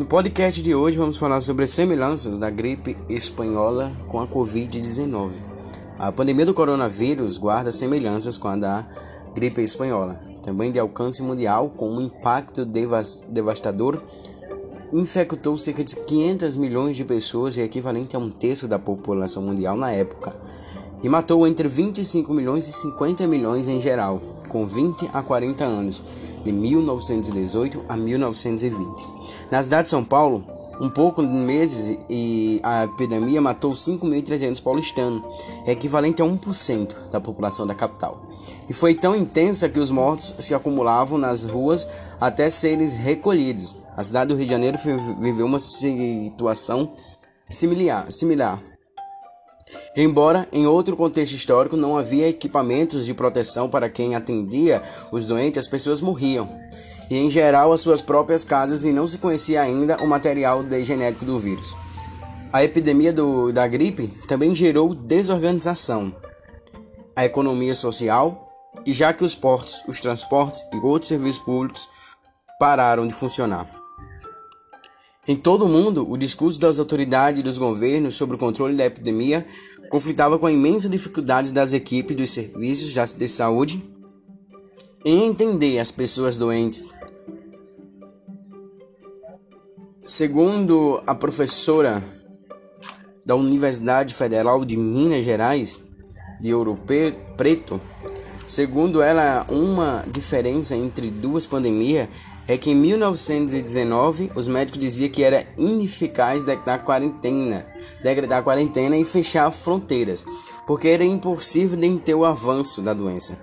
No podcast de hoje vamos falar sobre as semelhanças da gripe espanhola com a Covid-19. A pandemia do coronavírus guarda semelhanças com a da gripe espanhola, também de alcance mundial, com um impacto devastador. Infectou cerca de 500 milhões de pessoas, e equivalente a um terço da população mundial na época, e matou entre 25 milhões e 50 milhões em geral, com 20 a 40 anos de 1918 a 1920. Na cidade de São Paulo, um pouco de meses e a epidemia matou 5.300 paulistanos, equivalente a 1% da população da capital. E foi tão intensa que os mortos se acumulavam nas ruas até serem recolhidos. A cidade do Rio de Janeiro viveu uma situação similar. similar. Embora em outro contexto histórico não havia equipamentos de proteção para quem atendia os doentes, as pessoas morriam. E em geral as suas próprias casas e não se conhecia ainda o material genético do vírus. A epidemia do, da gripe também gerou desorganização, a economia social, e já que os portos, os transportes e outros serviços públicos pararam de funcionar. Em todo o mundo, o discurso das autoridades e dos governos sobre o controle da epidemia conflitava com a imensa dificuldade das equipes dos serviços de saúde em entender as pessoas doentes. Segundo a professora da Universidade Federal de Minas Gerais, de Ouro Preto, segundo ela, uma diferença entre duas pandemias é que em 1919 os médicos diziam que era ineficaz decretar quarentena, decretar quarentena e fechar fronteiras, porque era impossível deter o avanço da doença.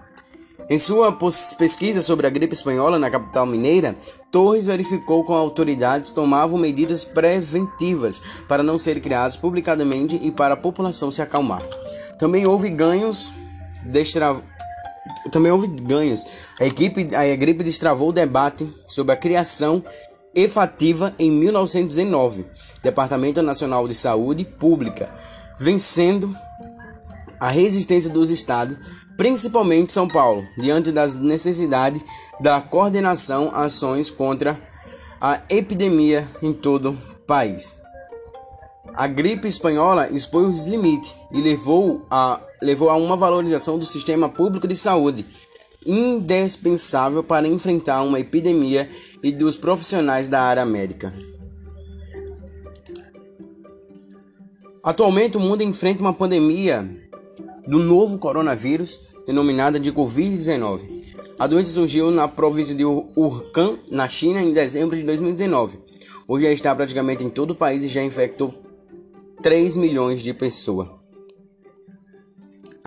Em sua pesquisa sobre a gripe espanhola na capital mineira, Torres verificou que autoridades tomavam medidas preventivas para não serem criados publicadamente e para a população se acalmar. Também houve ganhos destra também houve ganhos. A equipe, a gripe destravou o debate sobre a criação efetiva em 1919, Departamento Nacional de Saúde Pública, vencendo a resistência dos estados, principalmente São Paulo, diante das necessidades da coordenação ações contra a epidemia em todo o país. A gripe espanhola expôs os limites e levou a, levou a uma valorização do sistema público de saúde, indispensável para enfrentar uma epidemia e dos profissionais da área médica. Atualmente, o mundo enfrenta uma pandemia do novo coronavírus, denominada de Covid-19. A doença surgiu na província de Wuhan, na China, em dezembro de 2019. Hoje já está praticamente em todo o país e já infectou 3 milhões de pessoas.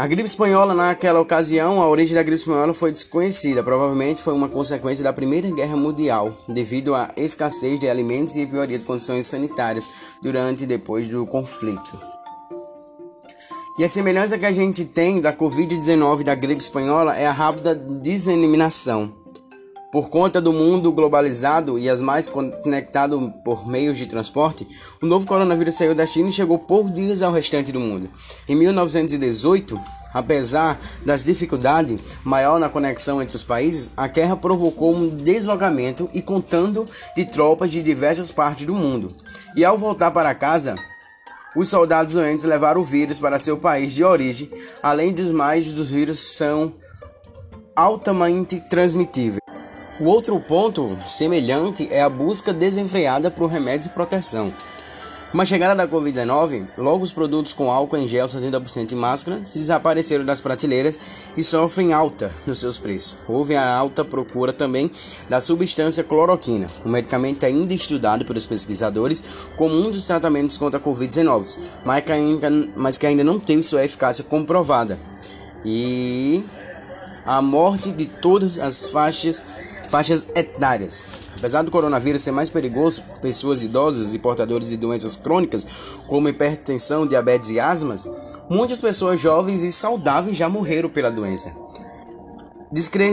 A gripe espanhola, naquela ocasião, a origem da gripe espanhola foi desconhecida. Provavelmente foi uma consequência da Primeira Guerra Mundial, devido à escassez de alimentos e pioria de condições sanitárias durante e depois do conflito. E a semelhança que a gente tem da Covid-19 e da gripe espanhola é a rápida disseminação. Por conta do mundo globalizado e as mais conectado por meios de transporte, o novo coronavírus saiu da China e chegou por dias ao restante do mundo. Em 1918, apesar das dificuldades maior na conexão entre os países, a guerra provocou um deslocamento e contando de tropas de diversas partes do mundo. E ao voltar para casa, os soldados doentes levaram o vírus para seu país de origem, além dos mais dos vírus são altamente transmitíveis. O outro ponto semelhante é a busca desenfreada por remédios de proteção. Com a chegada da Covid-19, logo os produtos com álcool em gel 60% e máscara se desapareceram das prateleiras e sofrem alta nos seus preços. Houve a alta procura também da substância cloroquina, um medicamento ainda estudado pelos pesquisadores como um dos tratamentos contra a Covid-19, mas, mas que ainda não tem sua eficácia comprovada. E a morte de todas as faixas faixas etárias. Apesar do coronavírus ser mais perigoso para pessoas idosas e portadores de doenças crônicas, como hipertensão, diabetes e asmas, muitas pessoas jovens e saudáveis já morreram pela doença. Descre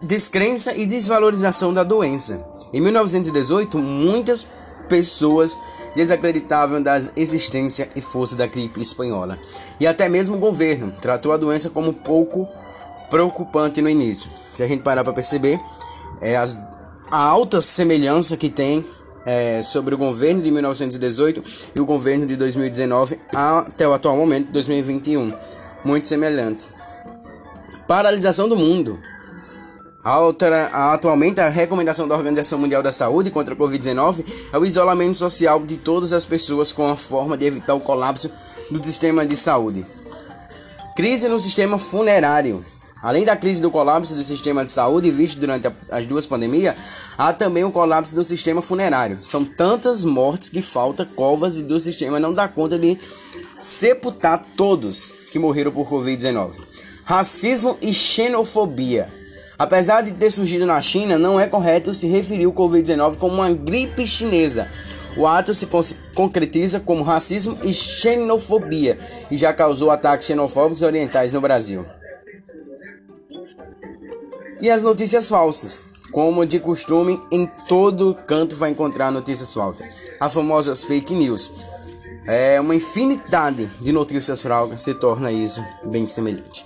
descrença e desvalorização da doença. Em 1918, muitas pessoas desacreditavam da existência e força da gripe espanhola. E até mesmo o governo tratou a doença como pouco preocupante no início. Se a gente parar para perceber, é as, a alta semelhança que tem é, sobre o governo de 1918 e o governo de 2019 até o atual momento, 2021. Muito semelhante. Paralisação do mundo. Atualmente, a recomendação da Organização Mundial da Saúde contra a Covid-19 é o isolamento social de todas as pessoas com a forma de evitar o colapso do sistema de saúde. Crise no sistema funerário. Além da crise do colapso do sistema de saúde visto durante as duas pandemias, há também o colapso do sistema funerário. São tantas mortes que falta covas e do sistema não dá conta de sepultar todos que morreram por Covid-19. Racismo e xenofobia. Apesar de ter surgido na China, não é correto se referir o Covid-19 como uma gripe chinesa. O ato se concretiza como racismo e xenofobia e já causou ataques xenofóbicos orientais no Brasil. E as notícias falsas. Como de costume, em todo canto vai encontrar notícias falsas. As famosas fake news. É uma infinidade de notícias falsas se torna isso bem semelhante.